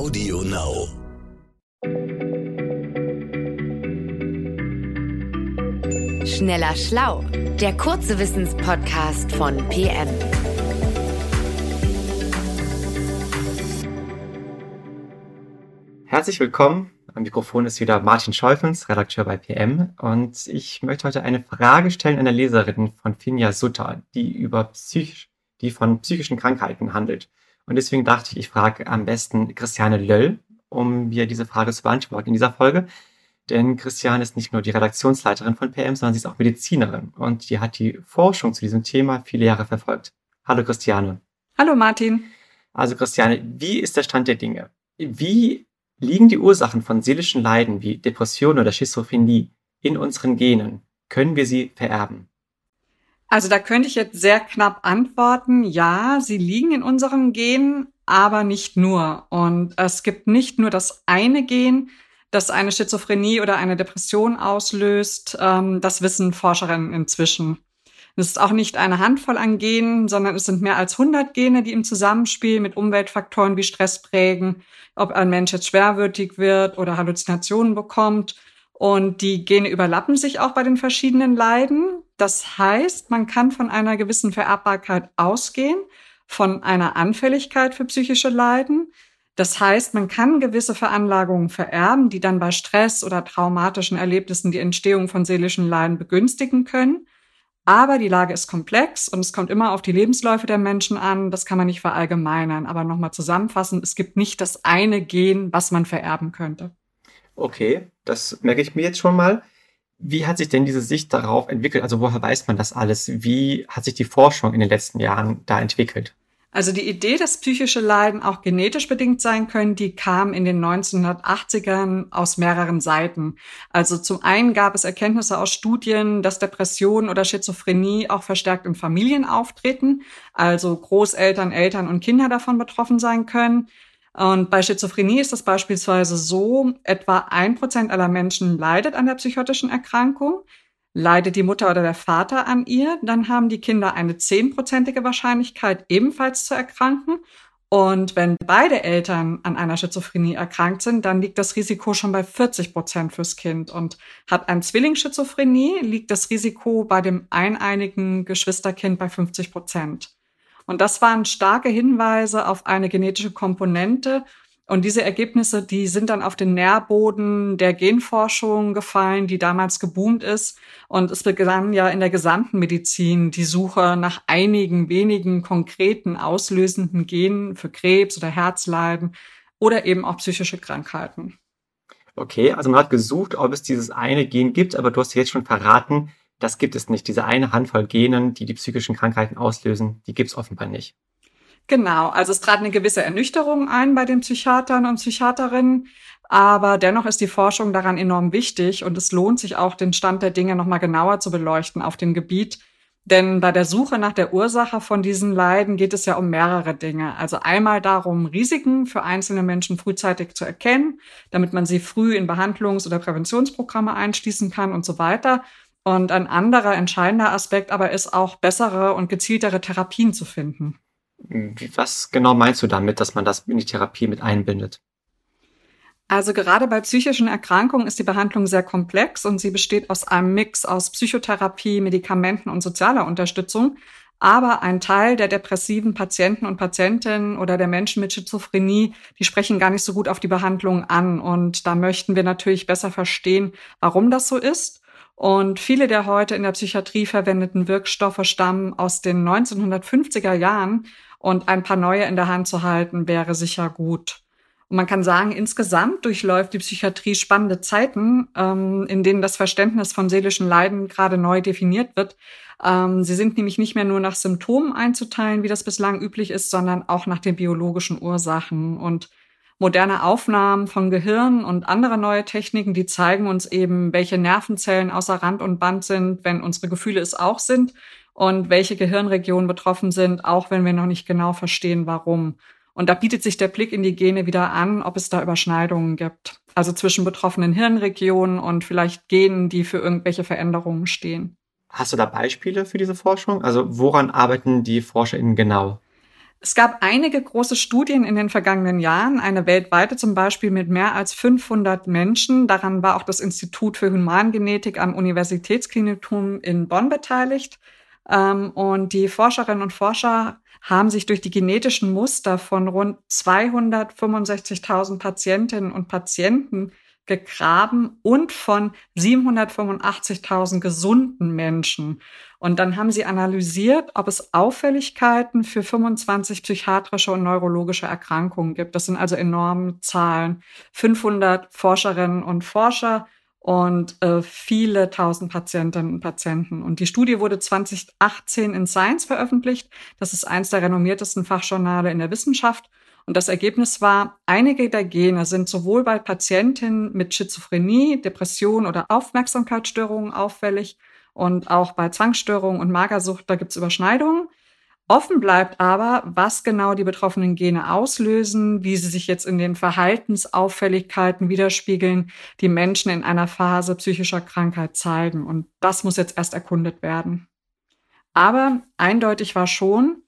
Audio Now. Schneller Schlau, der kurze Wissenspodcast von PM. Herzlich willkommen. Am Mikrofon ist wieder Martin Scheufens, Redakteur bei PM. Und ich möchte heute eine Frage stellen einer Leserin von Finja Sutter, die über psychisch, die von psychischen Krankheiten handelt. Und deswegen dachte ich, ich frage am besten Christiane Löll, um mir diese Frage zu beantworten in dieser Folge. Denn Christiane ist nicht nur die Redaktionsleiterin von PM, sondern sie ist auch Medizinerin und die hat die Forschung zu diesem Thema viele Jahre verfolgt. Hallo Christiane. Hallo Martin. Also Christiane, wie ist der Stand der Dinge? Wie liegen die Ursachen von seelischen Leiden wie Depression oder Schizophrenie in unseren Genen? Können wir sie vererben? Also da könnte ich jetzt sehr knapp antworten, ja, sie liegen in unseren Genen, aber nicht nur. Und es gibt nicht nur das eine Gen, das eine Schizophrenie oder eine Depression auslöst. Ähm, das wissen Forscherinnen inzwischen. Es ist auch nicht eine Handvoll an Genen, sondern es sind mehr als 100 Gene, die im Zusammenspiel mit Umweltfaktoren wie Stress prägen, ob ein Mensch jetzt schwerwürdig wird oder Halluzinationen bekommt. Und die Gene überlappen sich auch bei den verschiedenen Leiden. Das heißt, man kann von einer gewissen Vererbbarkeit ausgehen, von einer Anfälligkeit für psychische Leiden. Das heißt, man kann gewisse Veranlagungen vererben, die dann bei Stress oder traumatischen Erlebnissen die Entstehung von seelischen Leiden begünstigen können. Aber die Lage ist komplex und es kommt immer auf die Lebensläufe der Menschen an. Das kann man nicht verallgemeinern. Aber nochmal zusammenfassen, es gibt nicht das eine Gen, was man vererben könnte. Okay, das merke ich mir jetzt schon mal. Wie hat sich denn diese Sicht darauf entwickelt? Also woher weiß man das alles? Wie hat sich die Forschung in den letzten Jahren da entwickelt? Also die Idee, dass psychische Leiden auch genetisch bedingt sein können, die kam in den 1980ern aus mehreren Seiten. Also zum einen gab es Erkenntnisse aus Studien, dass Depressionen oder Schizophrenie auch verstärkt in Familien auftreten, also Großeltern, Eltern und Kinder davon betroffen sein können. Und bei Schizophrenie ist das beispielsweise so, etwa ein Prozent aller Menschen leidet an der psychotischen Erkrankung. Leidet die Mutter oder der Vater an ihr, dann haben die Kinder eine zehnprozentige Wahrscheinlichkeit, ebenfalls zu erkranken. Und wenn beide Eltern an einer Schizophrenie erkrankt sind, dann liegt das Risiko schon bei 40 Prozent fürs Kind. Und hat ein Zwilling Schizophrenie, liegt das Risiko bei dem eineinigen Geschwisterkind bei 50 Prozent. Und das waren starke Hinweise auf eine genetische Komponente, und diese Ergebnisse, die sind dann auf den Nährboden der Genforschung gefallen, die damals geboomt ist. Und es begann ja in der gesamten Medizin die Suche nach einigen wenigen konkreten auslösenden Genen für Krebs oder Herzleiden oder eben auch psychische Krankheiten. Okay, also man hat gesucht, ob es dieses eine Gen gibt, aber du hast jetzt schon verraten, das gibt es nicht. Diese eine Handvoll Genen, die die psychischen Krankheiten auslösen, die gibt es offenbar nicht. Genau, also es trat eine gewisse Ernüchterung ein bei den Psychiatern und Psychiaterinnen, aber dennoch ist die Forschung daran enorm wichtig und es lohnt sich auch, den Stand der Dinge nochmal genauer zu beleuchten auf dem Gebiet. Denn bei der Suche nach der Ursache von diesen Leiden geht es ja um mehrere Dinge. Also einmal darum, Risiken für einzelne Menschen frühzeitig zu erkennen, damit man sie früh in Behandlungs- oder Präventionsprogramme einschließen kann und so weiter. Und ein anderer entscheidender Aspekt aber ist auch bessere und gezieltere Therapien zu finden. Was genau meinst du damit, dass man das in die Therapie mit einbindet? Also gerade bei psychischen Erkrankungen ist die Behandlung sehr komplex und sie besteht aus einem Mix aus Psychotherapie, Medikamenten und sozialer Unterstützung. Aber ein Teil der depressiven Patienten und Patientinnen oder der Menschen mit Schizophrenie, die sprechen gar nicht so gut auf die Behandlung an. Und da möchten wir natürlich besser verstehen, warum das so ist. Und viele der heute in der Psychiatrie verwendeten Wirkstoffe stammen aus den 1950er Jahren und ein paar neue in der Hand zu halten, wäre sicher gut. Und man kann sagen, insgesamt durchläuft die Psychiatrie spannende Zeiten, ähm, in denen das Verständnis von seelischen Leiden gerade neu definiert wird. Ähm, sie sind nämlich nicht mehr nur nach Symptomen einzuteilen, wie das bislang üblich ist, sondern auch nach den biologischen Ursachen. Und moderne Aufnahmen von Gehirn und andere neue Techniken, die zeigen uns eben, welche Nervenzellen außer Rand und Band sind, wenn unsere Gefühle es auch sind und welche Gehirnregionen betroffen sind, auch wenn wir noch nicht genau verstehen, warum. Und da bietet sich der Blick in die Gene wieder an, ob es da Überschneidungen gibt. Also zwischen betroffenen Hirnregionen und vielleicht Genen, die für irgendwelche Veränderungen stehen. Hast du da Beispiele für diese Forschung? Also woran arbeiten die ForscherInnen genau? Es gab einige große Studien in den vergangenen Jahren, eine weltweite zum Beispiel mit mehr als 500 Menschen. Daran war auch das Institut für Humangenetik am Universitätsklinikum in Bonn beteiligt. Ähm, und die Forscherinnen und Forscher haben sich durch die genetischen Muster von rund 265.000 Patientinnen und Patienten gegraben und von 785.000 gesunden Menschen. Und dann haben sie analysiert, ob es Auffälligkeiten für 25 psychiatrische und neurologische Erkrankungen gibt. Das sind also enorme Zahlen. 500 Forscherinnen und Forscher und äh, viele tausend Patientinnen und Patienten. Und die Studie wurde 2018 in Science veröffentlicht. Das ist eins der renommiertesten Fachjournale in der Wissenschaft. Und das Ergebnis war, einige der Gene sind sowohl bei Patientinnen mit Schizophrenie, Depression oder Aufmerksamkeitsstörungen auffällig und auch bei Zwangsstörungen und Magersucht, da gibt es Überschneidungen. Offen bleibt aber, was genau die betroffenen Gene auslösen, wie sie sich jetzt in den Verhaltensauffälligkeiten widerspiegeln, die Menschen in einer Phase psychischer Krankheit zeigen. Und das muss jetzt erst erkundet werden. Aber eindeutig war schon,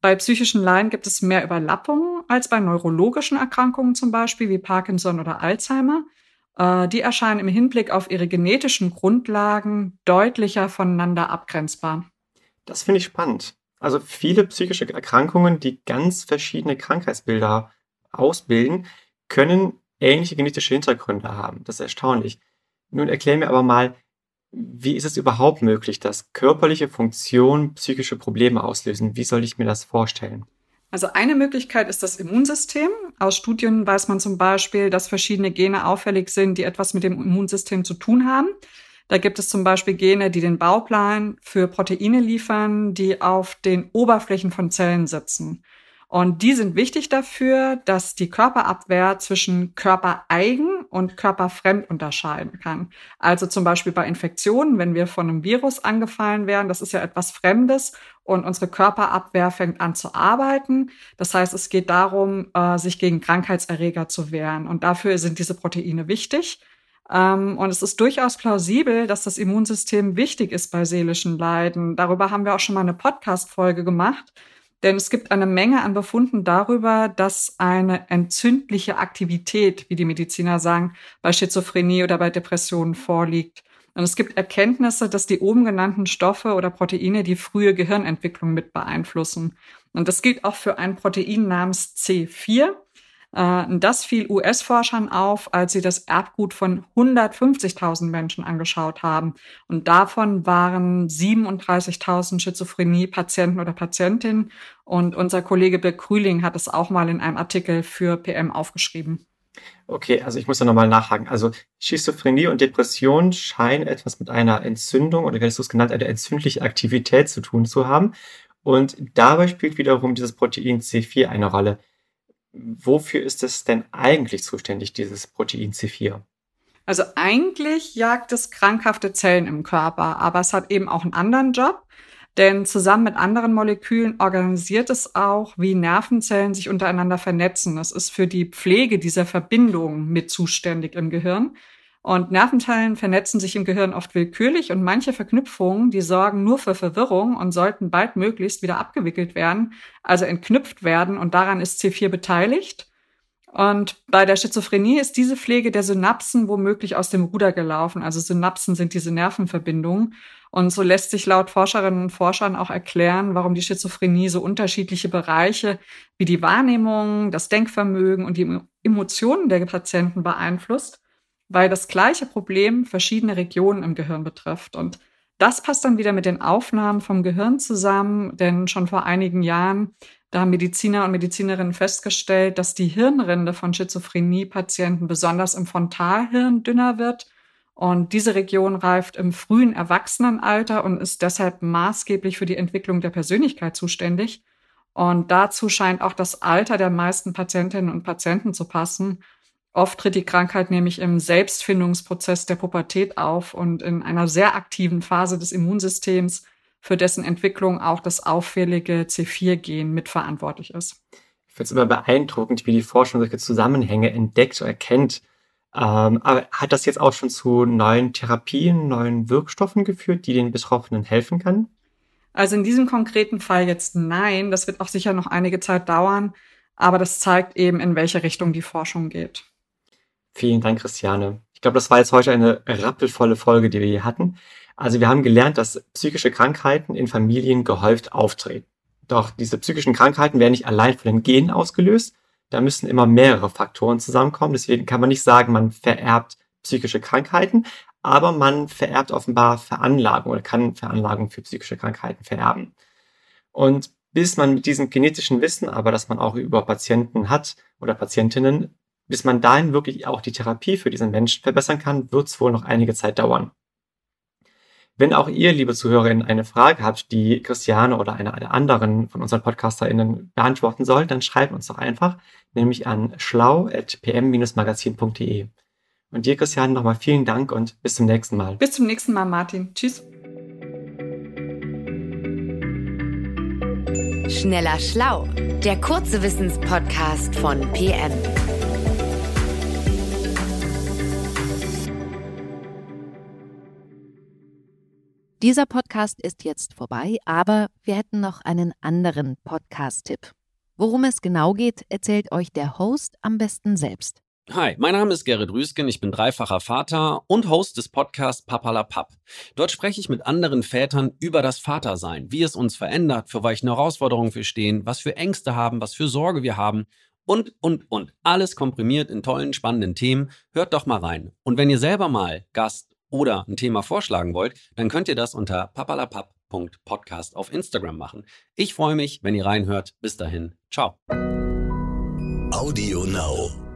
bei psychischen Leiden gibt es mehr Überlappungen als bei neurologischen Erkrankungen zum Beispiel wie Parkinson oder Alzheimer. Äh, die erscheinen im Hinblick auf ihre genetischen Grundlagen deutlicher voneinander abgrenzbar. Das finde ich spannend. Also viele psychische Erkrankungen, die ganz verschiedene Krankheitsbilder ausbilden, können ähnliche genetische Hintergründe haben. Das ist erstaunlich. Nun erklär mir aber mal, wie ist es überhaupt möglich, dass körperliche Funktionen psychische Probleme auslösen? Wie soll ich mir das vorstellen? Also eine Möglichkeit ist das Immunsystem. Aus Studien weiß man zum Beispiel, dass verschiedene Gene auffällig sind, die etwas mit dem Immunsystem zu tun haben. Da gibt es zum Beispiel Gene, die den Bauplan für Proteine liefern, die auf den Oberflächen von Zellen sitzen. Und die sind wichtig dafür, dass die Körperabwehr zwischen körpereigen und körperfremd unterscheiden kann. Also zum Beispiel bei Infektionen, wenn wir von einem Virus angefallen werden, das ist ja etwas Fremdes und unsere Körperabwehr fängt an zu arbeiten. Das heißt, es geht darum, äh, sich gegen Krankheitserreger zu wehren. Und dafür sind diese Proteine wichtig. Ähm, und es ist durchaus plausibel, dass das Immunsystem wichtig ist bei seelischen Leiden. Darüber haben wir auch schon mal eine Podcast-Folge gemacht. Denn es gibt eine Menge an Befunden darüber, dass eine entzündliche Aktivität, wie die Mediziner sagen, bei Schizophrenie oder bei Depressionen vorliegt. Und es gibt Erkenntnisse, dass die oben genannten Stoffe oder Proteine die frühe Gehirnentwicklung mit beeinflussen. Und das gilt auch für ein Protein namens C4. Äh, das fiel US-Forschern auf, als sie das Erbgut von 150.000 Menschen angeschaut haben. Und davon waren 37.000 Schizophrenie-Patienten oder Patientinnen. Und unser Kollege Bill Krüling hat es auch mal in einem Artikel für PM aufgeschrieben. Okay, also ich muss da nochmal nachhaken. Also Schizophrenie und Depression scheinen etwas mit einer Entzündung oder wie hast du es genannt, eine entzündliche Aktivität zu tun zu haben. Und dabei spielt wiederum dieses Protein C4 eine Rolle wofür ist es denn eigentlich zuständig, dieses Protein C4? Also eigentlich jagt es krankhafte Zellen im Körper, aber es hat eben auch einen anderen Job. Denn zusammen mit anderen Molekülen organisiert es auch, wie Nervenzellen sich untereinander vernetzen. Das ist für die Pflege dieser Verbindung mit zuständig im Gehirn. Und Nervenzellen vernetzen sich im Gehirn oft willkürlich und manche Verknüpfungen, die sorgen nur für Verwirrung und sollten baldmöglichst wieder abgewickelt werden, also entknüpft werden und daran ist C4 beteiligt. Und bei der Schizophrenie ist diese Pflege der Synapsen womöglich aus dem Ruder gelaufen. Also Synapsen sind diese Nervenverbindungen. Und so lässt sich laut Forscherinnen und Forschern auch erklären, warum die Schizophrenie so unterschiedliche Bereiche wie die Wahrnehmung, das Denkvermögen und die Emotionen der Patienten beeinflusst weil das gleiche Problem verschiedene Regionen im Gehirn betrifft. Und das passt dann wieder mit den Aufnahmen vom Gehirn zusammen, denn schon vor einigen Jahren, da haben Mediziner und Medizinerinnen festgestellt, dass die Hirnrinde von Schizophrenie-Patienten besonders im Frontalhirn dünner wird. Und diese Region reift im frühen Erwachsenenalter und ist deshalb maßgeblich für die Entwicklung der Persönlichkeit zuständig. Und dazu scheint auch das Alter der meisten Patientinnen und Patienten zu passen. Oft tritt die Krankheit nämlich im Selbstfindungsprozess der Pubertät auf und in einer sehr aktiven Phase des Immunsystems, für dessen Entwicklung auch das auffällige C4-Gen mitverantwortlich ist. Ich finde es immer beeindruckend, wie die Forschung solche Zusammenhänge entdeckt und erkennt. Ähm, aber hat das jetzt auch schon zu neuen Therapien, neuen Wirkstoffen geführt, die den Betroffenen helfen können? Also in diesem konkreten Fall jetzt nein. Das wird auch sicher noch einige Zeit dauern. Aber das zeigt eben, in welche Richtung die Forschung geht. Vielen Dank, Christiane. Ich glaube, das war jetzt heute eine rappelvolle Folge, die wir hier hatten. Also wir haben gelernt, dass psychische Krankheiten in Familien gehäuft auftreten. Doch diese psychischen Krankheiten werden nicht allein von den Genen ausgelöst. Da müssen immer mehrere Faktoren zusammenkommen. Deswegen kann man nicht sagen, man vererbt psychische Krankheiten, aber man vererbt offenbar Veranlagung oder kann Veranlagung für psychische Krankheiten vererben. Und bis man mit diesem genetischen Wissen, aber das man auch über Patienten hat oder Patientinnen, bis man dahin wirklich auch die Therapie für diesen Menschen verbessern kann, wird es wohl noch einige Zeit dauern. Wenn auch ihr, liebe Zuhörerinnen, eine Frage habt, die Christiane oder eine der anderen von unseren PodcasterInnen beantworten soll, dann schreibt uns doch einfach, nämlich an schlau.pm-magazin.de. Und dir, Christiane, nochmal vielen Dank und bis zum nächsten Mal. Bis zum nächsten Mal, Martin. Tschüss. Schneller Schlau, der kurze Wissenspodcast von PM. Dieser Podcast ist jetzt vorbei, aber wir hätten noch einen anderen Podcast-Tipp. Worum es genau geht, erzählt euch der Host am besten selbst. Hi, mein Name ist Gerrit Rüsken, ich bin dreifacher Vater und Host des Podcasts Papalapap. Dort spreche ich mit anderen Vätern über das Vatersein, wie es uns verändert, für welche Herausforderungen wir stehen, was für Ängste haben, was für Sorge wir haben und, und, und. Alles komprimiert in tollen, spannenden Themen. Hört doch mal rein. Und wenn ihr selber mal Gast oder ein Thema vorschlagen wollt, dann könnt ihr das unter papalapap.podcast auf Instagram machen. Ich freue mich, wenn ihr reinhört. Bis dahin. Ciao. Audio Now.